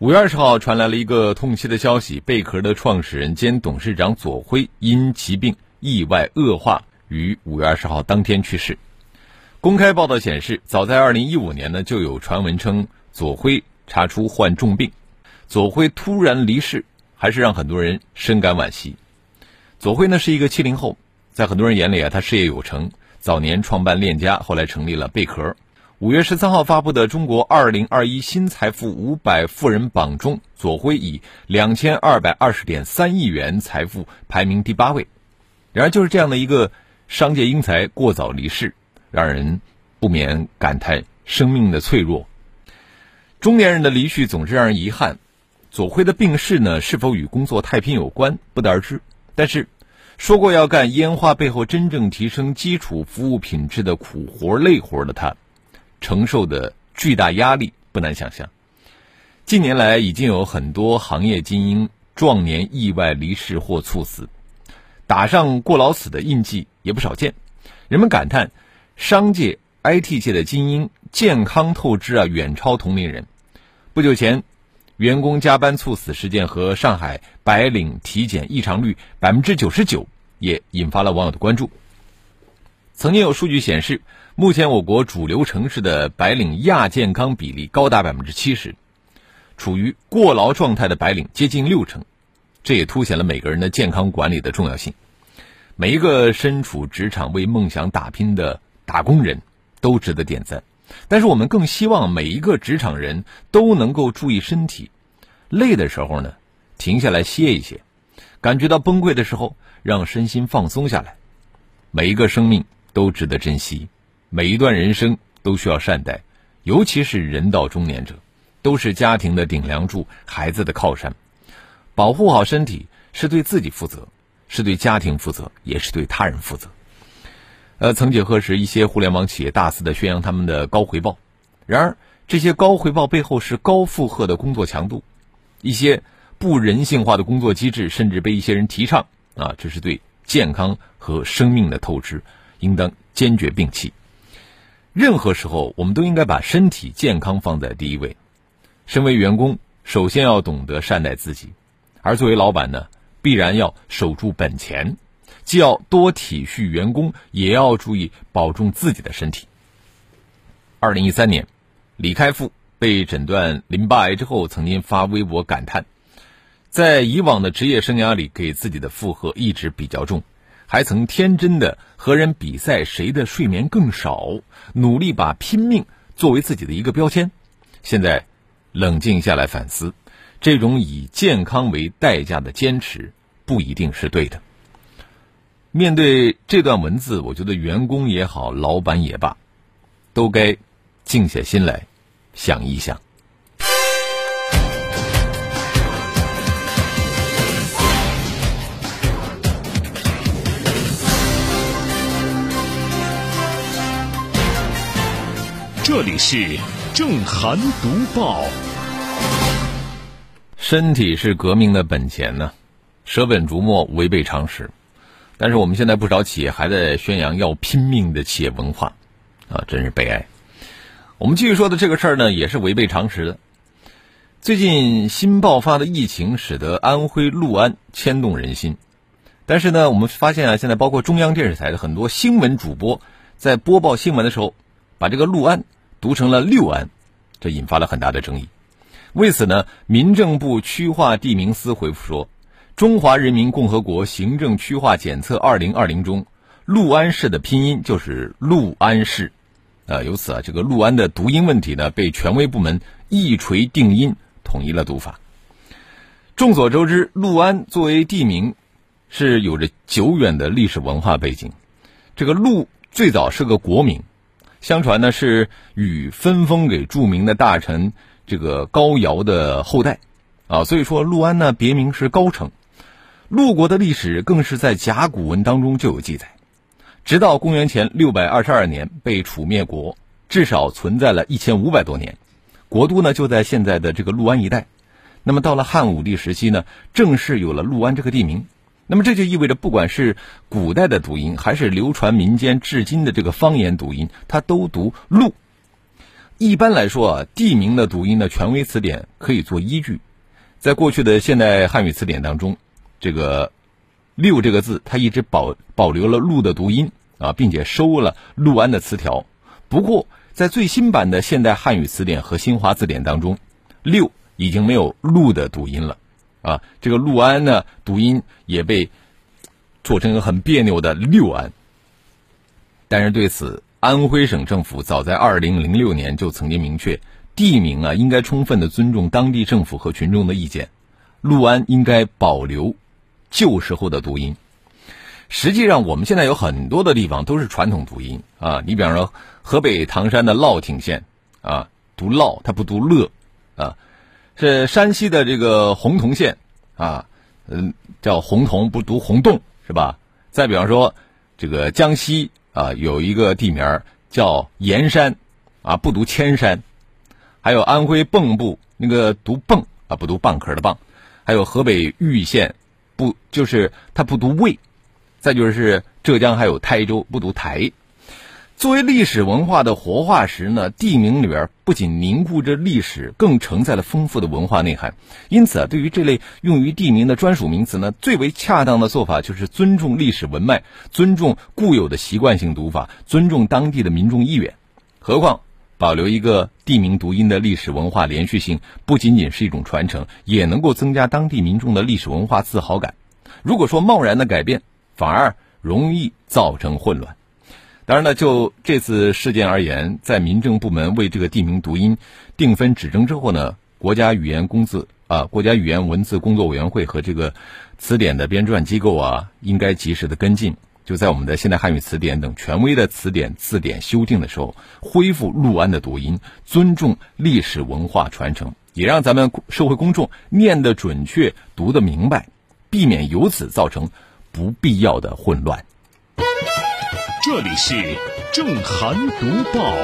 五月二十号传来了一个痛心的消息：贝壳的创始人兼董事长左晖因疾病意外恶化，于五月二十号当天去世。公开报道显示，早在二零一五年呢，就有传闻称左晖查出患重病。左晖突然离世，还是让很多人深感惋惜。左晖呢是一个七零后，在很多人眼里啊，他事业有成，早年创办链家，后来成立了贝壳。五月十三号发布的《中国二零二一新财富五百富人榜》中，左晖以两千二百二十点三亿元财富排名第八位。然而，就是这样的一个商界英才过早离世，让人不免感叹生命的脆弱。中年人的离去总是让人遗憾。左晖的病逝呢，是否与工作太拼有关，不得而知。但是，说过要干烟花背后真正提升基础服务品质的苦活累活的他。承受的巨大压力不难想象。近年来，已经有很多行业精英壮年意外离世或猝死，打上过劳死的印记也不少见。人们感叹，商界、IT 界的精英健康透支啊，远超同龄人。不久前，员工加班猝死事件和上海白领体检异常率百分之九十九，也引发了网友的关注。曾经有数据显示。目前，我国主流城市的白领亚健康比例高达百分之七十，处于过劳状态的白领接近六成，这也凸显了每个人的健康管理的重要性。每一个身处职场为梦想打拼的打工人都值得点赞，但是我们更希望每一个职场人都能够注意身体，累的时候呢，停下来歇一歇；感觉到崩溃的时候，让身心放松下来。每一个生命都值得珍惜。每一段人生都需要善待，尤其是人到中年者，都是家庭的顶梁柱，孩子的靠山。保护好身体是对自己负责，是对家庭负责，也是对他人负责。呃，曾几何时，一些互联网企业大肆的宣扬他们的高回报，然而这些高回报背后是高负荷的工作强度，一些不人性化的工作机制，甚至被一些人提倡啊，这是对健康和生命的透支，应当坚决摒弃。任何时候，我们都应该把身体健康放在第一位。身为员工，首先要懂得善待自己；而作为老板呢，必然要守住本钱，既要多体恤员工，也要注意保重自己的身体。二零一三年，李开复被诊断淋巴癌之后，曾经发微博感叹，在以往的职业生涯里，给自己的负荷一直比较重。还曾天真的和人比赛谁的睡眠更少，努力把拼命作为自己的一个标签。现在冷静下来反思，这种以健康为代价的坚持不一定是对的。面对这段文字，我觉得员工也好，老板也罢，都该静下心来想一想。这里是正涵读报。身体是革命的本钱呢，舍本逐末违背常识。但是我们现在不少企业还在宣扬要拼命的企业文化，啊，真是悲哀。我们继续说的这个事儿呢，也是违背常识的。最近新爆发的疫情使得安徽六安牵动人心，但是呢，我们发现啊，现在包括中央电视台的很多新闻主播在播报新闻的时候，把这个六安。读成了六安，这引发了很大的争议。为此呢，民政部区划地名司回复说，《中华人民共和国行政区划检测二零二零》中，六安市的拼音就是六安市。啊，由此啊，这个六安的读音问题呢，被权威部门一锤定音，统一了读法。众所周知，六安作为地名，是有着久远的历史文化背景。这个陆最早是个国名。相传呢，是禹分封给著名的大臣这个高尧的后代，啊，所以说陆安呢别名是高城。陆国的历史更是在甲骨文当中就有记载，直到公元前六百二十二年被楚灭国，至少存在了一千五百多年，国都呢就在现在的这个陆安一带。那么到了汉武帝时期呢，正式有了陆安这个地名。那么这就意味着，不管是古代的读音，还是流传民间至今的这个方言读音，它都读路。一般来说啊，地名的读音的权威词典可以做依据。在过去的现代汉语词典当中，这个“六”这个字，它一直保保留了“陆”的读音啊，并且收了“陆安”的词条。不过，在最新版的现代汉语词典和新华字典当中，“六”已经没有“陆”的读音了。啊，这个陆安呢，读音也被做成一个很别扭的六安。但是对此，安徽省政府早在二零零六年就曾经明确，地名啊应该充分的尊重当地政府和群众的意见，陆安应该保留旧时候的读音。实际上，我们现在有很多的地方都是传统读音啊，你比方说河北唐山的乐亭县啊，读乐，它不读乐啊。这山西的这个洪洞县，啊，嗯，叫洪洞，不读洪洞，是吧？再比方说，这个江西啊，有一个地名叫盐山，啊，不读千山。还有安徽蚌埠，那个读蚌啊，不读蚌壳的蚌。还有河北禹县，不就是它不读渭。再就是浙江还有台州，不读台。作为历史文化的活化石呢，地名里边不仅凝固着历史，更承载了丰富的文化内涵。因此啊，对于这类用于地名的专属名词呢，最为恰当的做法就是尊重历史文脉，尊重固有的习惯性读法，尊重当地的民众意愿。何况，保留一个地名读音的历史文化连续性，不仅仅是一种传承，也能够增加当地民众的历史文化自豪感。如果说贸然的改变，反而容易造成混乱。当然呢，就这次事件而言，在民政部门为这个地名读音定分指正之后呢，国家语言工字啊，国家语言文字工作委员会和这个词典的编撰机构啊，应该及时的跟进，就在我们的现代汉语词典等权威的词典字典修订的时候，恢复陆安的读音，尊重历史文化传承，也让咱们社会公众念得准确、读得明白，避免由此造成不必要的混乱。这里是正涵读报，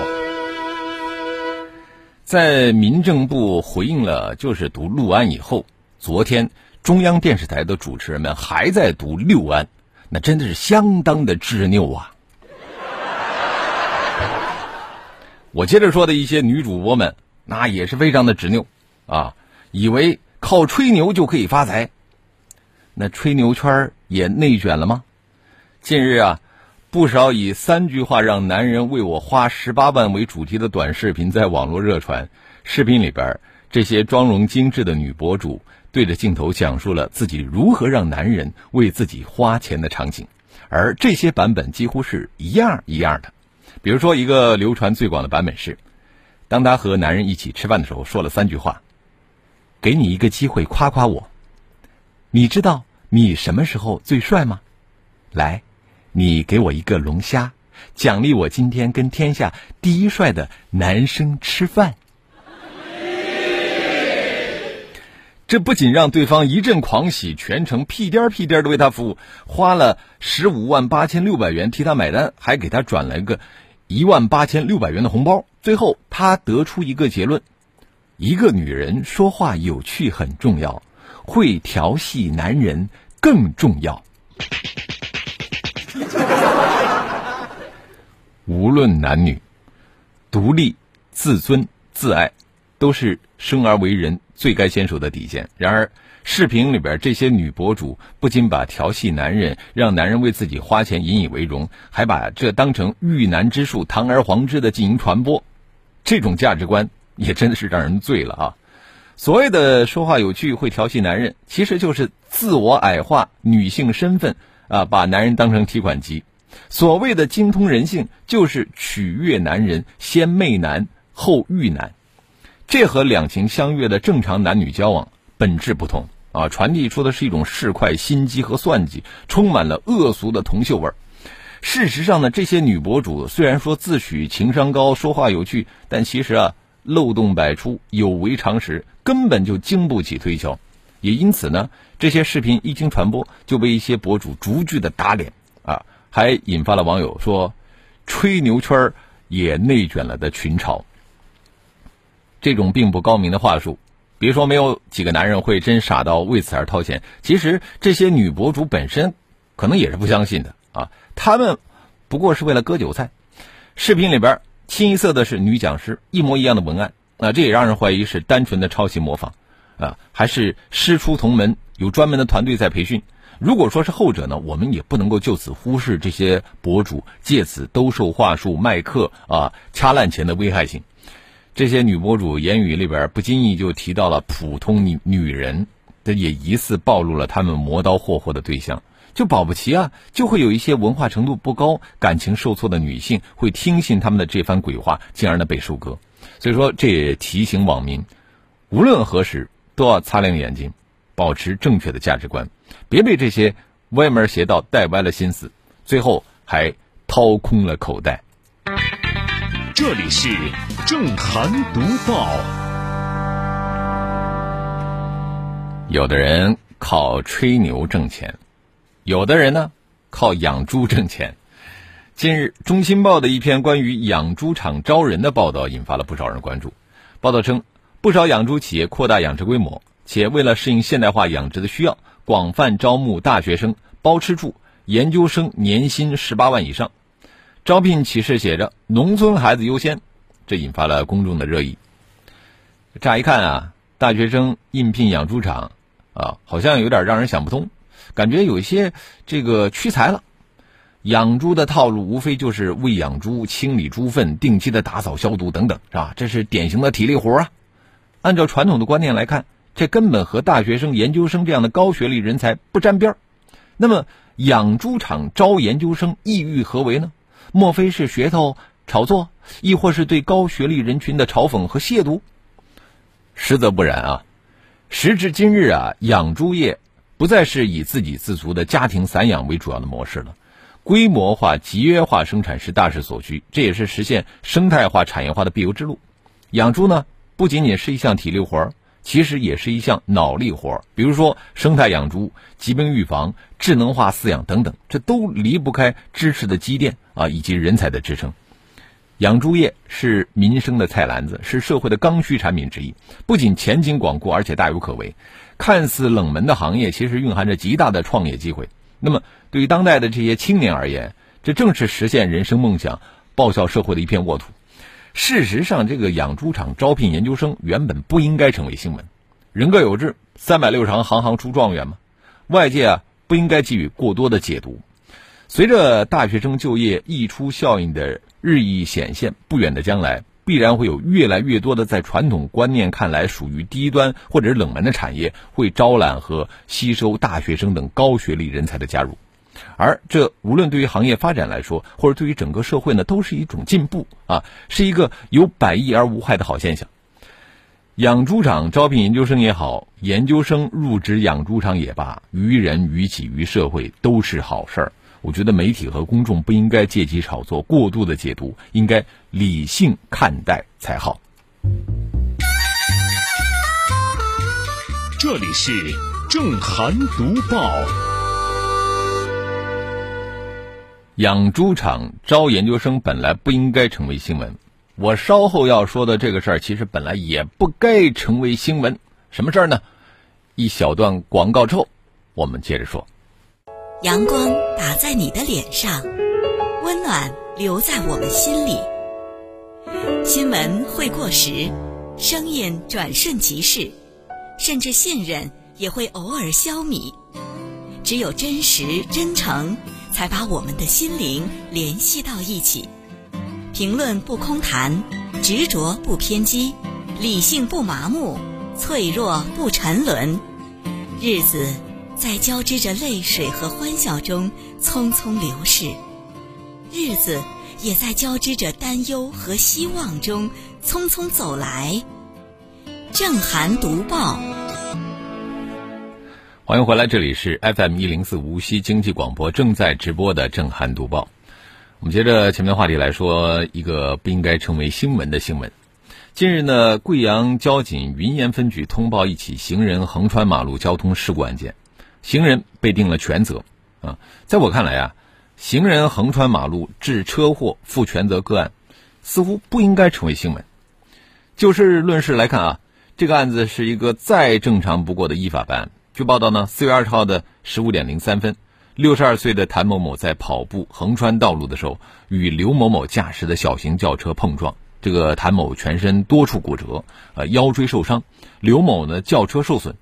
在民政部回应了就是读六安以后，昨天中央电视台的主持人们还在读六安，那真的是相当的执拗啊！我接着说的一些女主播们，那也是非常的执拗啊，以为靠吹牛就可以发财，那吹牛圈也内卷了吗？近日啊。不少以三句话让男人为我花十八万为主题的短视频在网络热传。视频里边，这些妆容精致的女博主对着镜头讲述了自己如何让男人为自己花钱的场景，而这些版本几乎是一样一样的。比如说，一个流传最广的版本是：当她和男人一起吃饭的时候，说了三句话：“给你一个机会夸夸我，你知道你什么时候最帅吗？来。”你给我一个龙虾，奖励我今天跟天下第一帅的男生吃饭。这不仅让对方一阵狂喜，全程屁颠儿屁颠儿的为他服务，花了十五万八千六百元替他买单，还给他转了个一万八千六百元的红包。最后，他得出一个结论：一个女人说话有趣很重要，会调戏男人更重要。无论男女，独立、自尊、自爱，都是生而为人最该坚守的底线。然而，视频里边这些女博主不仅把调戏男人、让男人为自己花钱引以为荣，还把这当成遇难之术，堂而皇之的进行传播。这种价值观也真的是让人醉了啊！所谓的说话有趣、会调戏男人，其实就是自我矮化女性身份。啊，把男人当成提款机，所谓的精通人性，就是取悦男人，先媚男后欲男，这和两情相悦的正常男女交往本质不同啊！传递出的是一种市侩、心机和算计，充满了恶俗的铜臭味。事实上呢，这些女博主虽然说自诩情商高、说话有趣，但其实啊，漏洞百出，有违常识，根本就经不起推敲。也因此呢，这些视频一经传播，就被一些博主逐句的打脸啊，还引发了网友说“吹牛圈也内卷了”的群嘲。这种并不高明的话术，别说没有几个男人会真傻到为此而掏钱，其实这些女博主本身可能也是不相信的啊，他们不过是为了割韭菜。视频里边清一色的是女讲师，一模一样的文案，那这也让人怀疑是单纯的抄袭模仿。啊，还是师出同门，有专门的团队在培训。如果说是后者呢，我们也不能够就此忽视这些博主借此兜售话术、卖课啊、掐烂钱的危害性。这些女博主言语里边不经意就提到了普通女女人，这也疑似暴露了他们磨刀霍霍的对象。就保不齐啊，就会有一些文化程度不高、感情受挫的女性会听信他们的这番鬼话，进而呢被收割。所以说，这也提醒网民，无论何时。都要擦亮眼睛，保持正确的价值观，别被这些歪门邪道带歪了心思，最后还掏空了口袋。这里是正涵读报。有的人靠吹牛挣钱，有的人呢靠养猪挣钱。近日，《中新报》的一篇关于养猪场招人的报道引发了不少人关注。报道称。不少养猪企业扩大养殖规模，且为了适应现代化养殖的需要，广泛招募大学生，包吃住，研究生年薪十八万以上。招聘启事写着“农村孩子优先”，这引发了公众的热议。乍一看啊，大学生应聘养猪场，啊，好像有点让人想不通，感觉有一些这个屈才了。养猪的套路无非就是喂养猪、清理猪粪、定期的打扫消毒等等，是吧？这是典型的体力活啊。按照传统的观念来看，这根本和大学生、研究生这样的高学历人才不沾边儿。那么，养猪场招研究生意欲何为呢？莫非是噱头炒作，亦或是对高学历人群的嘲讽和亵渎？实则不然啊！时至今日啊，养猪业不再是以自给自足的家庭散养为主要的模式了，规模化、集约化生产是大势所趋，这也是实现生态化、产业化的必由之路。养猪呢？不仅仅是一项体力活儿，其实也是一项脑力活儿。比如说生态养猪、疾病预防、智能化饲养等等，这都离不开知识的积淀啊，以及人才的支撑。养猪业是民生的菜篮子，是社会的刚需产品之一，不仅前景广阔，而且大有可为。看似冷门的行业，其实蕴含着极大的创业机会。那么，对于当代的这些青年而言，这正是实现人生梦想、报效社会的一片沃土。事实上，这个养猪场招聘研究生原本不应该成为新闻。人各有志，三百六十行，行行出状元嘛。外界啊不应该给予过多的解读。随着大学生就业溢出效应的日益显现，不远的将来必然会有越来越多的在传统观念看来属于低端或者是冷门的产业会招揽和吸收大学生等高学历人才的加入。而这无论对于行业发展来说，或者对于整个社会呢，都是一种进步啊，是一个有百益而无害的好现象。养猪场招聘研究生也好，研究生入职养猪场也罢，于人于己于社会都是好事儿。我觉得媒体和公众不应该借机炒作、过度的解读，应该理性看待才好。这里是正涵读报。养猪场招研究生本来不应该成为新闻，我稍后要说的这个事儿其实本来也不该成为新闻。什么事儿呢？一小段广告之后，我们接着说。阳光打在你的脸上，温暖留在我们心里。新闻会过时，声音转瞬即逝，甚至信任也会偶尔消弭。只有真实真诚。才把我们的心灵联系到一起。评论不空谈，执着不偏激，理性不麻木，脆弱不沉沦。日子在交织着泪水和欢笑中匆匆流逝，日子也在交织着担忧和希望中匆匆走来。正涵读报。欢迎回来，这里是 FM 一零四无锡经济广播正在直播的正涵读报。我们接着前面话题来说，一个不应该成为新闻的新闻。近日呢，贵阳交警云岩分局通报一起行人横穿马路交通事故案件，行人被定了全责。啊，在我看来啊，行人横穿马路致车祸负全责个案，似乎不应该成为新闻。就事论事来看啊，这个案子是一个再正常不过的依法办案。据报道呢，四月二十号的十五点零三分，六十二岁的谭某某在跑步横穿道路的时候，与刘某某驾驶的小型轿车碰撞。这个谭某全身多处骨折，呃，腰椎受伤；刘某呢，轿车受损。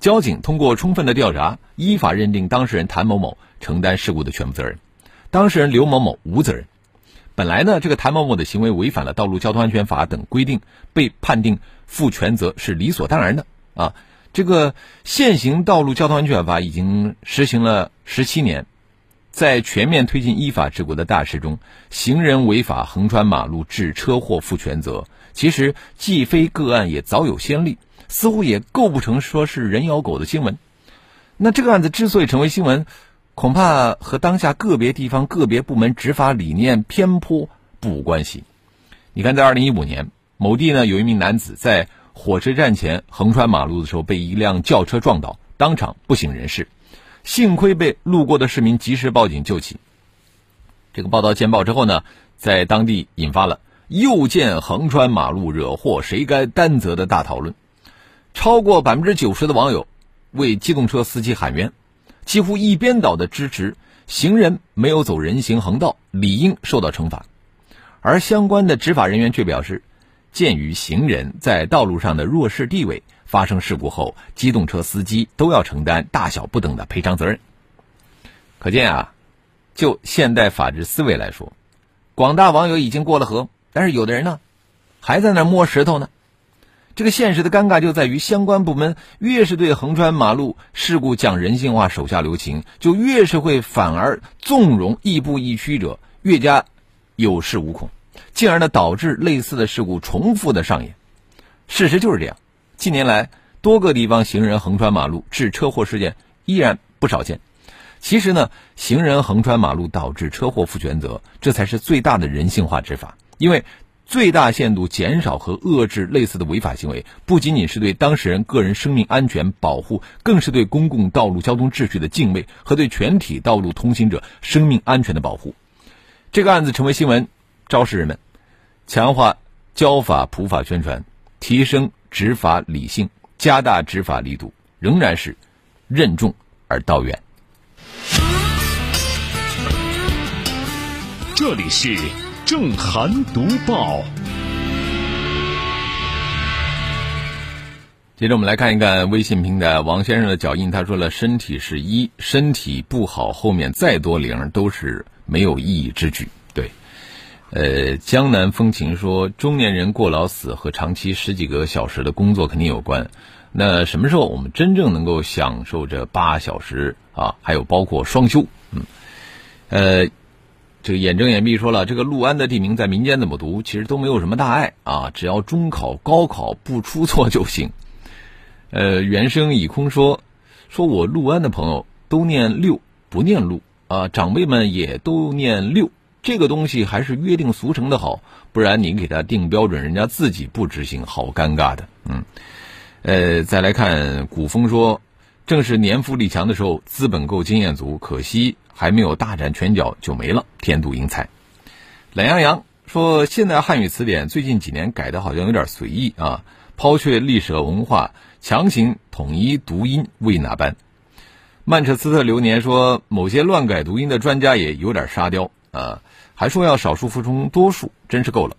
交警通过充分的调查，依法认定当事人谭某某承担事故的全部责任，当事人刘某某无责任。本来呢，这个谭某某的行为违反了《道路交通安全法》等规定，被判定负全责是理所当然的啊。这个现行《道路交通安全法》已经实行了十七年。在全面推进依法治国的大势中，行人违法横穿马路致车祸负全责，其实既非个案，也早有先例，似乎也构不成说是人咬狗的新闻。那这个案子之所以成为新闻，恐怕和当下个别地方个别部门执法理念偏颇不无关系。你看，在二零一五年，某地呢有一名男子在火车站前横穿马路的时候，被一辆轿车撞倒，当场不省人事。幸亏被路过的市民及时报警救起。这个报道见报之后呢，在当地引发了“又见横穿马路惹祸，谁该担责”的大讨论。超过百分之九十的网友为机动车司机喊冤，几乎一边倒的支持行人没有走人行横道，理应受到惩罚。而相关的执法人员却表示，鉴于行人在道路上的弱势地位。发生事故后，机动车司机都要承担大小不等的赔偿责任。可见啊，就现代法治思维来说，广大网友已经过了河，但是有的人呢，还在那摸石头呢。这个现实的尴尬就在于，相关部门越是对横穿马路事故讲人性化、手下留情，就越是会反而纵容亦步亦趋者越加有恃无恐，进而呢导致类似的事故重复的上演。事实就是这样。近年来，多个地方行人横穿马路致车祸事件依然不少见。其实呢，行人横穿马路导致车祸负全责，这才是最大的人性化执法。因为最大限度减少和遏制类似的违法行为，不仅仅是对当事人个人生命安全保护，更是对公共道路交通秩序的敬畏和对全体道路通行者生命安全的保护。这个案子成为新闻，昭示人们强化教法普法宣传，提升。执法理性，加大执法力度，仍然是任重而道远。这里是正涵读报。接着我们来看一看微信平台王先生的脚印，他说了：“身体是一，身体不好，后面再多零都是没有意义之举。”呃，江南风情说，中年人过劳死和长期十几个小时的工作肯定有关。那什么时候我们真正能够享受这八小时啊？还有包括双休，嗯，呃，这个眼睁眼闭说了，这个陆安的地名在民间怎么读，其实都没有什么大碍啊，只要中考、高考不出错就行。呃，原声已空说，说我陆安的朋友都念六不念陆啊，长辈们也都念六。这个东西还是约定俗成的好，不然你给他定标准，人家自己不执行，好尴尬的。嗯，呃，再来看古风说，正是年富力强的时候，资本够，经验足，可惜还没有大展拳脚就没了，天妒英才。懒羊羊说，现代汉语词典最近几年改的好像有点随意啊，抛却历史文化，强行统一读音，为哪般？曼彻斯特流年说，某些乱改读音的专家也有点沙雕啊。还说要少数服从多数，真是够了。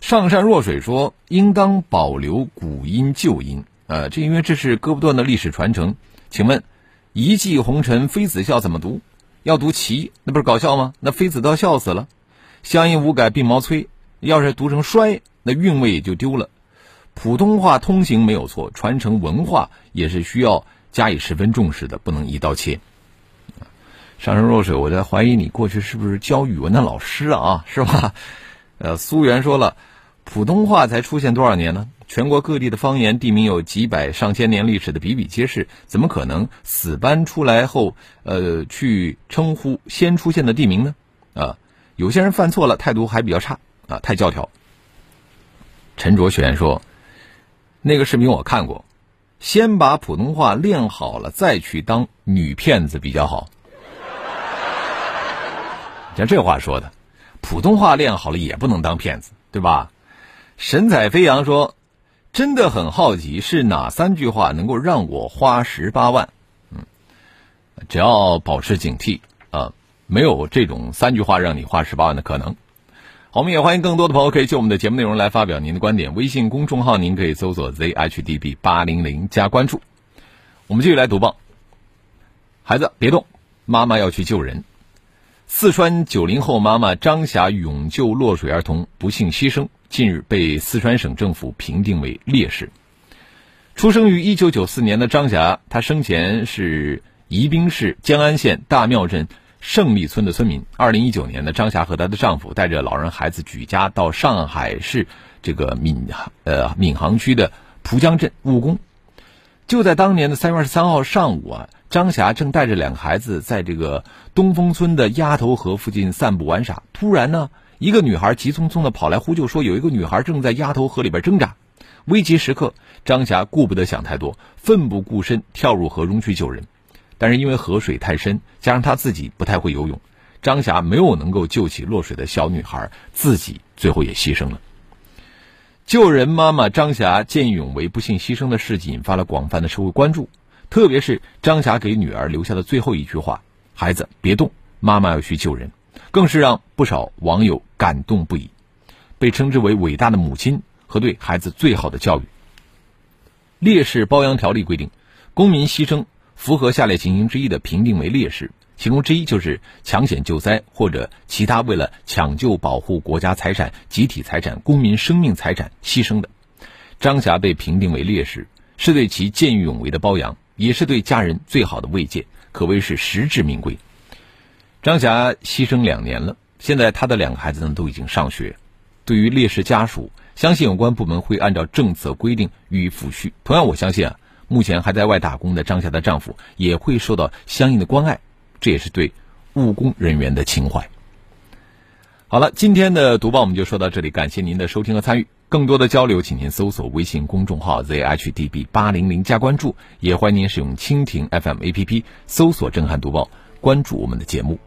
上善若水说应当保留古音旧音，呃，这因为这是割不断的历史传承。请问“一骑红尘妃子笑”怎么读？要读“骑”，那不是搞笑吗？那妃子都要笑死了。乡音无改鬓毛衰，要是读成“衰”，那韵味也就丢了。普通话通行没有错，传承文化也是需要加以十分重视的，不能一刀切。上善若水，我在怀疑你过去是不是教语文的老师啊？是吧？呃，苏源说了，普通话才出现多少年呢？全国各地的方言地名有几百上千年历史的比比皆是，怎么可能死搬出来后，呃，去称呼先出现的地名呢？啊，有些人犯错了，态度还比较差啊，太教条。陈卓璇说：“那个视频我看过，先把普通话练好了再去当女骗子比较好。”像这话说的，普通话练好了也不能当骗子，对吧？神采飞扬说：“真的很好奇，是哪三句话能够让我花十八万？”嗯，只要保持警惕啊，没有这种三句话让你花十八万的可能。好，我们也欢迎更多的朋友可以就我们的节目内容来发表您的观点。微信公众号您可以搜索 zhdb 八零零加关注。我们继续来读报。孩子别动，妈妈要去救人。四川九零后妈妈张霞勇救落水儿童不幸牺牲，近日被四川省政府评定为烈士。出生于一九九四年的张霞，她生前是宜宾市江安县大庙镇胜利村的村民。二零一九年呢，张霞和她的丈夫带着老人孩子举家到上海市这个闵呃闵行区的蒲江镇务工。就在当年的三月二十三号上午啊，张霞正带着两个孩子在这个东风村的鸭头河附近散步玩耍。突然呢，一个女孩急匆匆的跑来呼救，说有一个女孩正在鸭头河里边挣扎。危急时刻，张霞顾不得想太多，奋不顾身跳入河中去救人。但是因为河水太深，加上她自己不太会游泳，张霞没有能够救起落水的小女孩，自己最后也牺牲了。救人妈妈张霞见义勇为不幸牺牲的事迹引发了广泛的社会关注，特别是张霞给女儿留下的最后一句话：“孩子别动，妈妈要去救人”，更是让不少网友感动不已，被称之为伟大的母亲和对孩子最好的教育。烈士褒扬条例规定，公民牺牲符合下列情形之一的，评定为烈士。其中之一就是抢险救灾或者其他为了抢救保护国家财产、集体财产、公民生命财产牺牲的。张霞被评定为烈士，是对其见义勇为的褒扬，也是对家人最好的慰藉，可谓是实至名归。张霞牺牲两年了，现在她的两个孩子呢都已经上学。对于烈士家属，相信有关部门会按照政策规定予以抚恤。同样，我相信啊，目前还在外打工的张霞的丈夫也会受到相应的关爱。这也是对务工人员的情怀。好了，今天的读报我们就说到这里，感谢您的收听和参与。更多的交流，请您搜索微信公众号 zhdb 八零零加关注，也欢迎您使用蜻蜓 FM APP 搜索“震撼读报”，关注我们的节目。